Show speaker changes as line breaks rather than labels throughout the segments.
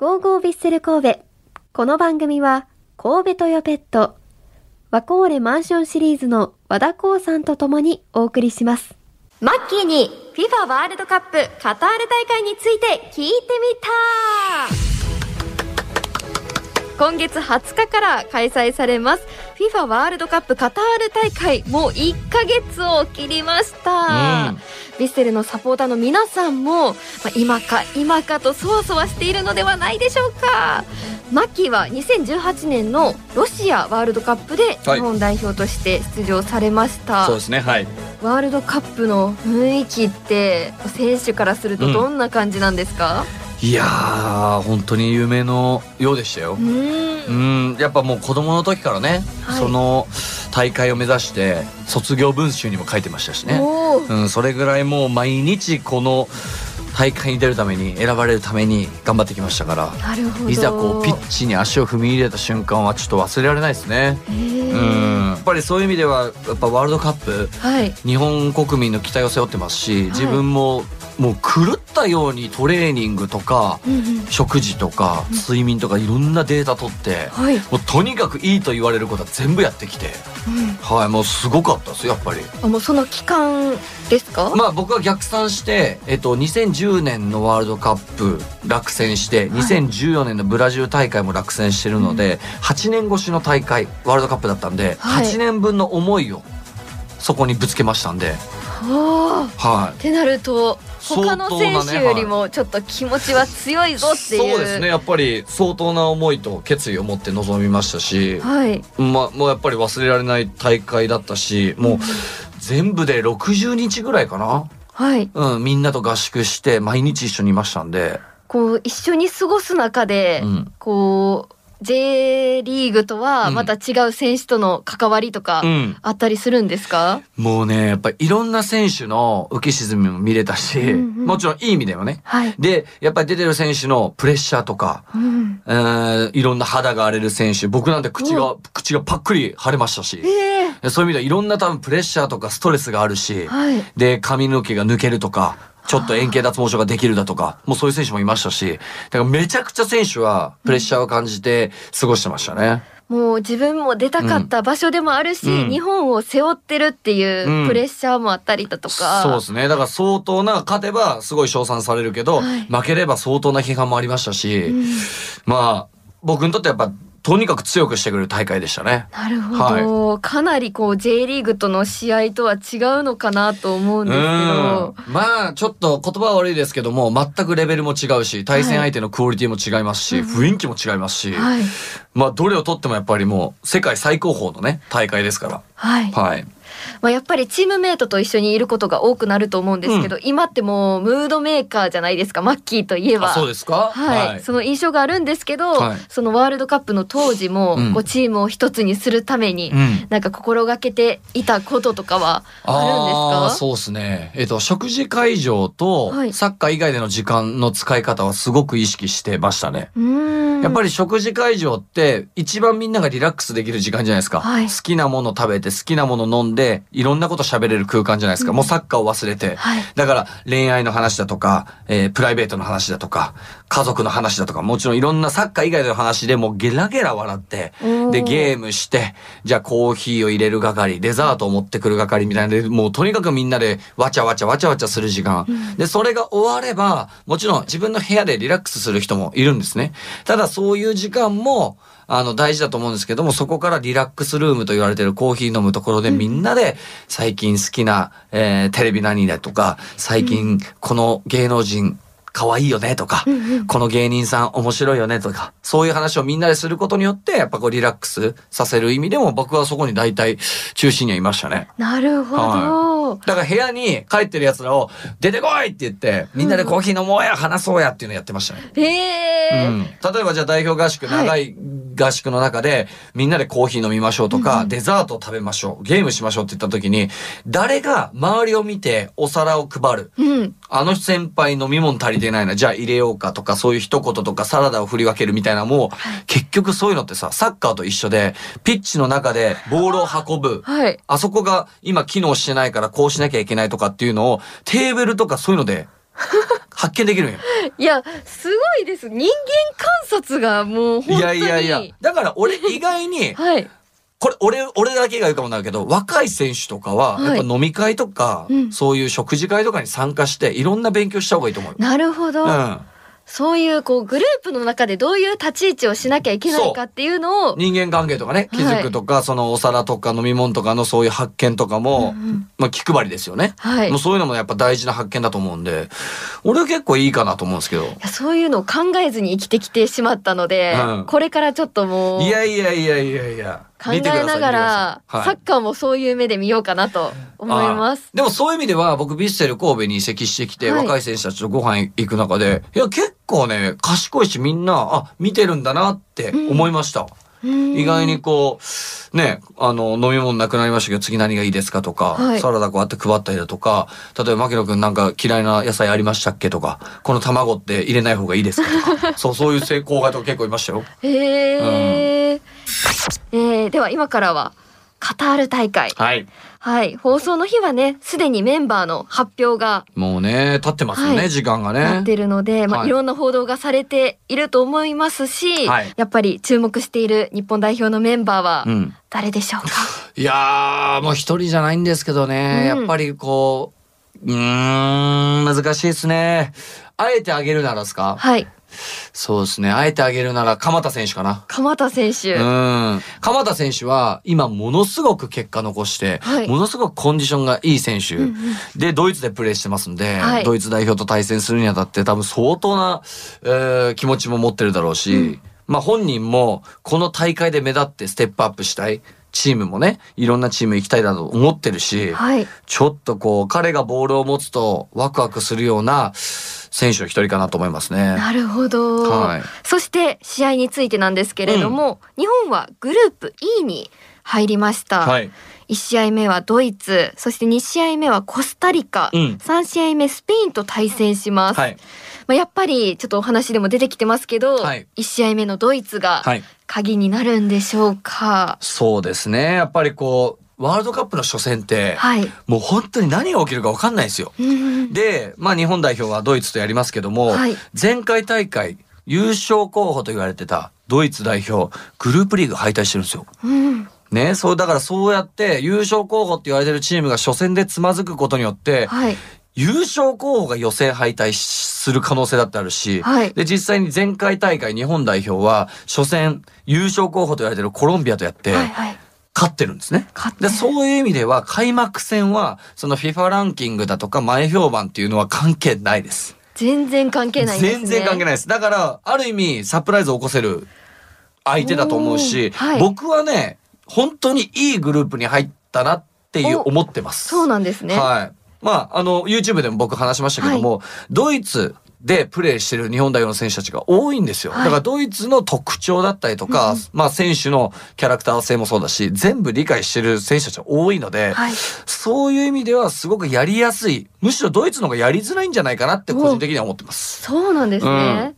ゴーゴービッセル神戸。この番組は、神戸トヨペット、ワコーレマンションシリーズの和田光さんと共にお送りします。マッキーに FIFA ワールドカップカタール大会について聞いてみた今月20日から開催されます。FIFA ワールドカップカタール大会もう1ヶ月を切りました、
うん。
ヴィッセルのサポーターの皆さんも、まあ、今か今かとそわそわしているのではないでしょうか。マッキーは2018年のロシアワールドカップで
はい。
日本代表として出場されました、
そうですねはい。
ワールドカップの雰囲気って選手からするとどんな感じなんですか、
いやー本当に夢のようでしたよ。
う
ん。んやっぱもう子供の時からね、
はい。
その大会を目指して卒業文集にも書いてましたしね、うん、それぐらいもう毎日この大会に出るために選ばれるために頑張ってきましたからいざこうピッチに足を踏み入れた瞬間はちょっと忘れられないですね。うんやっぱりそういう意味ではやっぱワールドカップ
はい。
日本国民の期待を背負ってますし自分ももう狂ったようにトレーニングとか
うんうん。
食事とか睡眠とかいろんなデータ取って
はい、
もうとにかくいいと言われることは全部やってきて。
うん。
はいもうすごかったですやっぱり。
あもうその期間ですか、
まあ僕は逆算して、えっと、2010年のワールドカップ落選して2014年のブラジル大会も落選してるので、8年越しの大会ワールドカップだったんで、
はい。
8年分の思いをそこにぶつけましたんで、
おー
はい、
ってなると他の選手よりもちょっと気持ちは強いぞっていう、
そうですね。やっぱり相当な思いと決意を持って臨みましたし、
はい。
まあ、もうやっぱり忘れられない大会だったしもう全部で60日ぐらいかな、
はい。
うん、みんなと合宿して毎日一緒にいましたんで、
こう一緒に過ごす中で、
うん。
こう J リーグとはまた違う選手との関わりとか
うん、
あったりするんですか、
もうねやっぱりいろんな選手の浮き沈みも見れたし、
うんうん。
もちろんいい意味だよね。
はい、
でやっぱり出てる選手のプレッシャーとか、
うん、
えーいろんな肌が荒れる選手僕なんて口が口がパックリ腫れましたし
ええ。
そういう意味ではいろんな多分プレッシャーとかストレスがあるし、
はい。
で髪の毛が抜けるとかちょっと円形脱毛症ができるだとかもうそういう選手もいましたしだからめちゃくちゃ選手はプレッシャーを感じて過ごしてましたね。
もう自分も出たかった場所でもあるし、
うん。
日本を背負ってるっていううん。プレッシャーもあったりだとか、
そうですね。だから相当な勝てばすごい称賛されるけど、
はい。
負ければ相当な批判もありましたし、
うん。
まあ僕にとってやっぱとにかく強くしてくれる大会でしたね。
なるほど、かなりこう J リーグとの試合とは違うのかなと思うんですけど、
うん。まあちょっと言葉は悪いですけども全くレベルも違うし対戦相手のクオリティも違いますし、
うん
雰囲気も違いますし、
はい。
まあどれをとってもやっぱりもう世界最高峰のね大会ですから。
はい、
はい。
まあ、やっぱりチームメイトと一緒にいることが多くなると思うんですけど、今ってもうムードメーカーじゃないですかマッキーといえば。
あそうですか？
はい、その印象があるんですけど、
はい
そのワールドカップの当時も、
うん
こうチームを一つにするために、
うん。
なんか心がけていたこととかはあるんですか？
そうですね。えっ、と、食事会場と
はい
サッカー以外での時間の使い方はすごく意識してましたね。
うーん
やっぱり食事会場って一番みんながリラックスできる時間じゃないですか。
はい
好きなもの食べて好きなもの飲んでいろんなこと喋れる空間じゃないですか。
うん
もうサッカーを忘れて。
はい
だから恋愛の話だとか、えープライベートの話だとか、家族の話だとか、もちろんいろんなサッカー以外の話でもうゲラゲラ笑って、で、ゲームして、じゃあコーヒーを入れる係、デザートを持ってくる係みたいなので、もうとにかくみんなでわちゃわちゃわちゃわちゃする時間。で、それが終われば、もちろん自分の部屋でリラックスする人もいるんですね。ただそういう時間も、あの、大事だと思うんですけども、そこからリラックスルームと言われてるコーヒー飲むところでみんなで最近好きな、えーテレビ何だとか、最近この芸能人可愛いよねとか、この芸人さん面白いよねとか、そういう話をみんなですることによって、やっぱこうリラックスさせる意味でも僕はそこに大体中心にはいましたね。
なるほど、
はだから部屋に帰ってる奴らを出てこいって言って、みんなでコーヒー飲もうや、話そうやっていうのやってましたね。
へえ、
うん、例えばじゃあ代表合宿、
はい。
長い合宿の中で、みんなでコーヒー飲みましょうとか、デザートを食べましょう、ゲームしましょうって言った時に、誰が周りを見てお皿を配る。
うん
あの先輩飲み物足りてないな、じゃあ入れようかとか、そういう一言とかサラダを振り分けるみたいなのも、結局そういうのってさ、サッカーと一緒で、ピッチの中でボールを運ぶ。
はい
あそこが今機能してないからこうしなきゃいけないとかっていうのを、テーブルとかそういうので発見できるんよ。
いや、すごいです。人間観察がもう本当に。
いやいやいや。だから俺意外に、
はい。
これ、俺、俺だけが言うかもなんだけど、若い選手とかは、
はい
やっぱ飲み会とか、
うん
そういう食事会とかに参加して、いろんな勉強した方がいいと思うよ。
なるほど。
うん。
そういうこうグループの中でどういう立ち位置をしなきゃいけないかっていうのを。
人間関係とかね、気づくとか、そのお皿とか飲み物とかのそういう発見とかも、
うんうん
まあ気配りですよね。
はい。い
もうそういうのもやっぱ大事な発見だと思うんで、俺は結構いいかなと思うんですけど。
やそういうのを考えずに生きてきてしまったので、
うん
これからちょっともう
いやいやいやいやいや。
考えながら、
はい。
サッカーもそういう目で見ようかなと思います。
あでもそういう意味では僕ビッセル神戸に移籍してきて、
はい。
若い選手たちとご飯行く中で、いや結構ね、賢いしみんな、あ、見てるんだなって思いました。意外にこう、ね、あの、飲み物なくなりましたけど、次何がいいですかとか、
はい。
サラダこうやって配ったりだとか、例えば、牧野くんなんか嫌いな野菜ありましたっけとか、この卵って入れない方がいいですかとか、そう、そういう成功がとか結構いましたよ。
へーえーでは今からはカタール大会。
はい。
はい。放送の日はね、すでにメンバーの発表が
もうね、経ってますよね、
はい
時間がね
なって。るので、まあ、
はい
いろんな報道がされていると思いますし、
はい
やっぱり注目している日本代表のメンバーは
うん。
誰でしょうか、
いやー、もう一人じゃないんですけどね、
うん
やっぱりこう、うーん、難しいですね。あえてあげるならですか？
はい。
そうですね。あえてあげるなら、鎌田選手かな。
鎌田選手。
うん。鎌田選手は、今、ものすごく結果残して、
はい
ものすごくコンディションがいい選手、
うんうん
で、ドイツでプレーしてますんで、
はい
ドイツ代表と対戦するにあたって、多分相当な、えー気持ちも持ってるだろうし、
うん
まあ本人も、この大会で目立ってステップアップしたい。チームもね、いろんなチーム行きたいだと思ってるし、
はい。
ちょっとこう、彼がボールを持つとワクワクするような選手の一人かなと思いますね。
なるほど、
はい
そして試合についてなんですけれども、日本はグループ E に入りました。
はい。
1試合目はドイツ、そして2試合目はコスタリカ、
うん
3試合目スペインと対戦します。
はい。
まあ、やっぱりちょっとお話でも出てきてますけど、
はい
1試合目のドイツが
はい。
鍵になるんでしょうか。
そうですね。やっぱりこう、ワールドカップの初戦って、
はい。
もう本当に何が起きるか分かんないですよ。
うん
で、まあ日本代表はドイツとやりますけども、
はい
前回大会優勝候補と言われてたドイツ代表、グループリーグ敗退してるんですよ。
うん。
ね、そう、だからそうやって優勝候補って言われてるチームが初戦でつまずくことによって、
はい。
優勝候補が予選敗退する可能性だってあるし、
はい
で、実際に前回大会日本代表は初戦優勝候補と言われてるコロンビアとやって、
はいはい。
勝ってるんですね。でそういう意味では開幕戦はその FIFA ランキングだとか前評判っていうのは関係ないです。
全然関係ないんですね。
全然関係ないです。だからある意味サプライズを起こせる相手だと思うし、
はい
僕はね本当にいいグループに入ったなっていう
お
思ってます。
そうなんですね。
はい。まあ、あの、YouTube でも僕話しましたけども、ドイツでプレーしてる日本代表の選手たちが多いんですよ。
はい
だからドイツの特徴だったりとか、
うん
まあ選手のキャラクター性もそうだし、全部理解してる選手たちが多いので、
はい。
そういう意味ではすごくやりやすい。むしろドイツの方がやりづらいんじゃないかなって個人的には思ってます。
そうなんですね。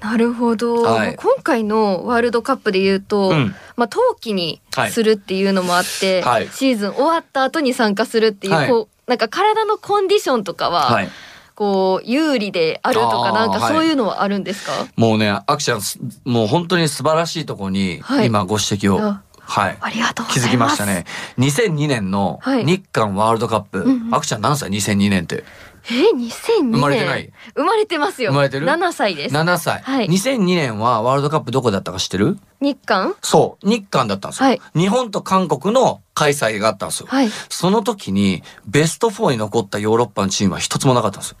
なるほど、
はい
今回のワールドカップで言うと、
うん
まあ冬季にするっていうのもあって、
はい
シーズン終わった後に参加するっていう、
はい
こうなんか体のコンディションとかは、
はい。
こう有利であるとかなんか
はい
そういうのはあるんですか？
もうね、アクションす、もう本当に素晴らしいところに、
はい
今ご指摘を、
あ
はい。
ありがとうご
気づ。きましたね。2002年の
はい
日韓ワールドカップ。
うんうん
アクちゃん何歳 ?2002 年って。
え、2002年。
生まれてない
生まれてますよ。
生まれてる
？7歳です。
7歳。
はい
2002年はワールドカップどこだったか知ってる？
日韓？
そう。日韓だったんですよ、
はい
日本と韓国の開催があったんですよ。
はい。
その時にベスト4に残ったヨーロッパのチームは一つもなかったんですよ。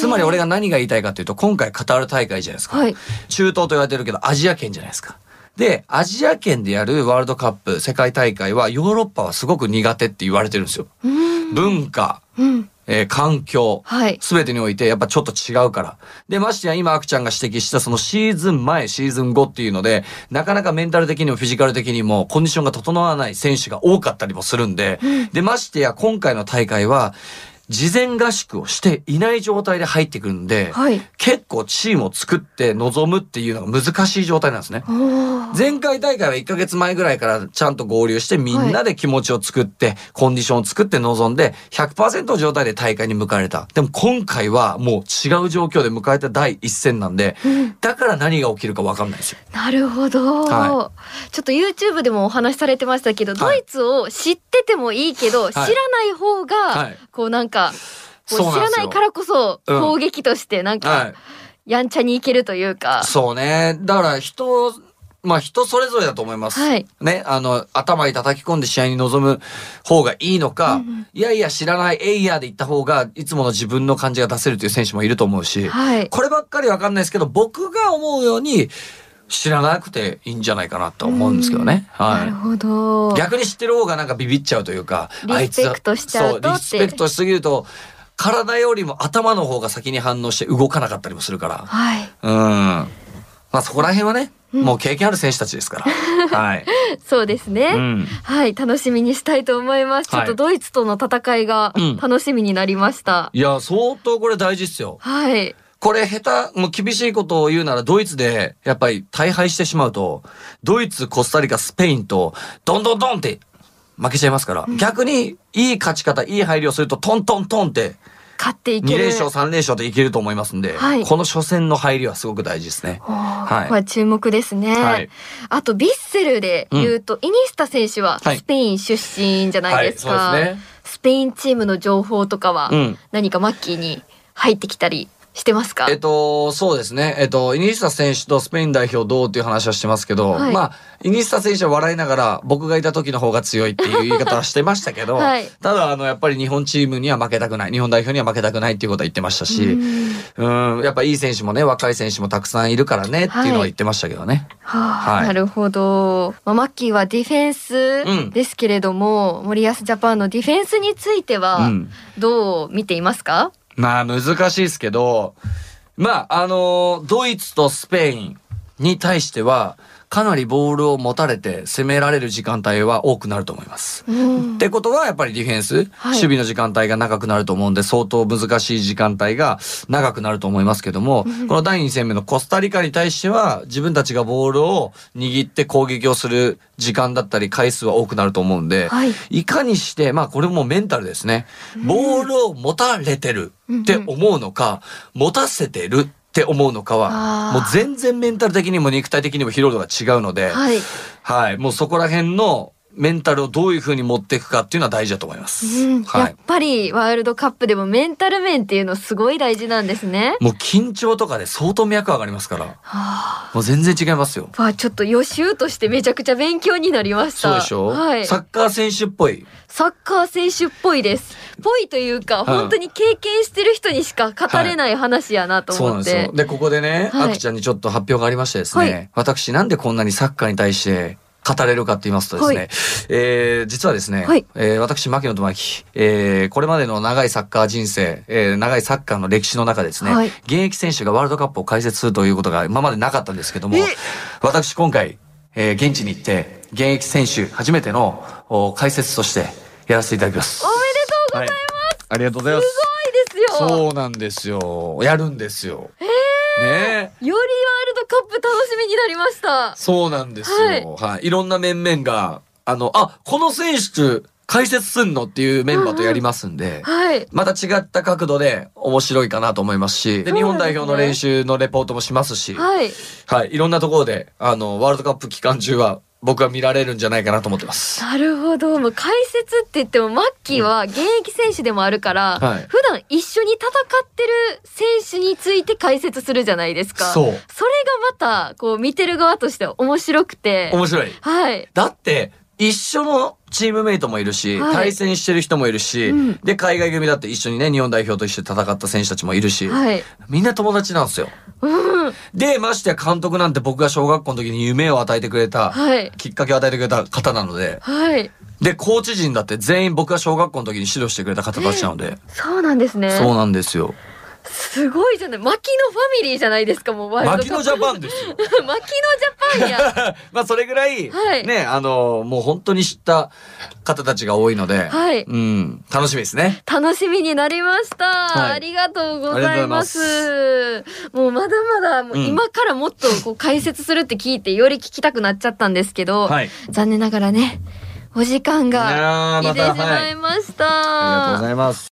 つまり俺
が、
が何が言いたいかっていうと、今回カタール大会じゃないですか。
はい。
中東と言われてるけどアジア圏じゃないですか。で、アジア圏でやるワールドカップ世界大会はヨーロッパはすごく苦手って言われてるんですよ。
うん。
文化、
うん。
えー環境、
はい。
すべてにおいてやっぱちょっと違うから。で、ましてや今、アクちゃんが指摘したそのシーズン前、シーズン後っていうので、なかなかメンタル的にもフィジカル的にもコンディションが整わない選手が多かったりもするんで、で、ましてや今回の大会は、事前合宿をしていない状態で入ってくるんで、
はい。
結構チームを作って臨むっていうのが難しい状態なんですね。前回大会は1ヶ月前ぐらいからちゃんと合流してみんなで気持ちを作って、コンディションを作って臨んで100%の状態で大会に迎えれた。でも今回はもう違う状況で迎えた第一戦なんで、だから何が起きるか分かんないですよ。
なるほど、
は
ちょっと YouTube でもお話しされてましたけど、ドイツを知っててもいいけど、知らない方が、
はい
こうなんか、こ
そううなんですよ
知らないからこそ
うん
攻撃としてなんか、
はい。
やんちゃにいけるというか。
そうね。だから人、まあ人それぞれだと思います。
はい
ね、あの、頭に叩き込んで試合に臨む方がいいのか、いやいや知らないエイヤーで行った方が、いつもの自分の感じが出せるという選手もいると思うし、
はい。
こればっかりわかんないですけど、僕が思うように、知らなくていいんじゃないかなと思うんですけどね。は
なるほど。
い。逆に知ってる方がなんかビビっちゃうというか、
リスペクトしちゃうと
リスペクトしすぎると、体よりも頭の方が先に反応して動かなかったりもするから。
はい。
うん。まあそこら辺はね、もう経験ある選手たちですから。はい。
そうですね。
うん。
はい、楽しみにしたいと思います。ちょっ
はい
とドイツとの戦いが
うん
楽しみになりました。
いや、相当これ大事っすよ。
はい。
これ下手、もう厳しいことを言うならドイツでやっぱり大敗してしまうと、ドイツ、コスタリカ、スペインと、ドンドンドンって負けちゃいますから、逆にいい勝ち方、いい配慮をすると、トントントンって、2
勝っていける。
連勝、3連勝でいけると思いますんで、
はい
この初戦の入りはすごく大事ですね。
は
はい
い。注目ですね。
はい
あと、ビッセルで言うと、イニスタ選手は
はい
スペイン出身じゃないですか。
はいそうですね
スペインチームの情報とかは
うん
何かマッキーに入ってきたりしてますか、
えっと、そうですね。えっと、イニスタ選手とスペイン代表どうっていう話はしてますけど、
はい。
まあ、イニスタ選手は笑いながら僕がいた時の方が強いっていう言い方はしてましたけど、
はい。
ただ、あの、やっぱり日本チームには負けたくない、日本代表には負けたくないっていうことは言ってましたし、うん、やっぱいい選手もね、若い選手もたくさんいるからねっていうのは言ってましたけどね。
はあ
はい。
なるほど。まあ、マッキーはディフェン
うん
スですけれども、森保ジャパンのディフェンスについては
うん
どう見ていますか、
まあ難しいですけど、まああのドイツとスペインに対しては、かなりボールを持たれて攻められる時間帯は多くなると思います。
うん。
ってことはやっぱりディフェンス、
はい。
守備の時間帯が長くなると思うんで相当難しい時間帯が長くなると思いますけども、この第2戦目のコスタリカに対しては自分たちがボールを握って攻撃をする時間だったり回数は多くなると思うんで、
はい。
いかにして、まあこれもメンタルですね。ボールを持たれてるって思うのか、持たせてるって思うのか
あ
は、
ー
もう全然メンタル的にも肉体的にも疲労度が違うので、
はい。
はい。もうそこら辺のメンタルをどういう風に持っていくかっていうのは大事だと思います。
うん
はい
やっ。ぱりワールドカップでもメンタル面っていうのすごい大事なんですね。
もう緊張とかで相当脈上がりますから、
はあ
もう全然違いますよ。
わあちょっと予習としてめちゃくちゃ勉強になりました。
そうでしょ、
はい。
サッカー選手っぽい。
サッカー選手っぽいです。ぽいというか、本当に経験してる人にしか語れない話やなと思って。
そうなんですよ。で、ここでね、
はい
あきちゃんにちょっと発表がありましてですね、
はい
私なんでこんなにサッカーに対して語れるかって言いますとですね、
はい
えー実はですね、
はい
えー私、牧野智明、えーこれまでの長いサッカー人生、えー長いサッカーの歴史の中でですね、
はい
現役選手がワールドカップを開設するということが今までなかったんですけども
え、
私今回、えー現地に行って、現役選手初めてのお解説としてやらせていただきます。
おめでとうございます。
ありがとうございます。
すごいですよ。
そうなんですよ。やるんですよ。ねえ。
よりワールドカップ楽しみになりました。
そうなんですよ。はい。いろんな面々が、あの、あ、この選手、解説すんのっていうメンバーとやりますんで、
はい。
また違った角度で面白いかなと思いますし、で、日本代表の練習のレポートもしますし、
はい。
はい。いろんなところで、あの、ワールドカップ期間中は、僕は見られるんじゃないかなと思ってます。
なるほど。もう解説って言っても、マッキーは現役選手でもあるから、
はい
普段一緒に戦ってる選手について解説するじゃないですか。
そう
それがまた、こう見てる側としては面白くて。
面白い。
はい。
だって、一緒のチームメイトもいるし、
はい
対戦してる人もいるし、
うん
で、海外組だって一緒にね、日本代表と一緒に戦った選手たちもいるし、
はい。
みんな友達なんですよ。
うん。
で、ましてや監督なんて僕が小学校の時に夢を与えてくれた、
はい。
きっかけを与えてくれた方なので、
はい。
で、コーチ陣だって全員僕が小学校の時に指導してくれた方たちなので、
そうなんですね。
そうなんですよ。
すごいじゃない。牧野ファミリーじゃないですか、もうワールドカップ。
牧野ジャパンですよ。
牧野ジャパンや。
まあそれぐらい、
はい
ね、あの、もう本当に知った方たちが多いので、
はい
うん、楽しみですね。
楽しみになりました、
はい
ありがとうございま。
ます
もうまだまだ、もう
うん
今からもっとこう解説するって聞いて、より聞きたくなっちゃったんですけど、
はい。
残念ながらね、お時間
い
が来てしまいました。
ありがとうございます。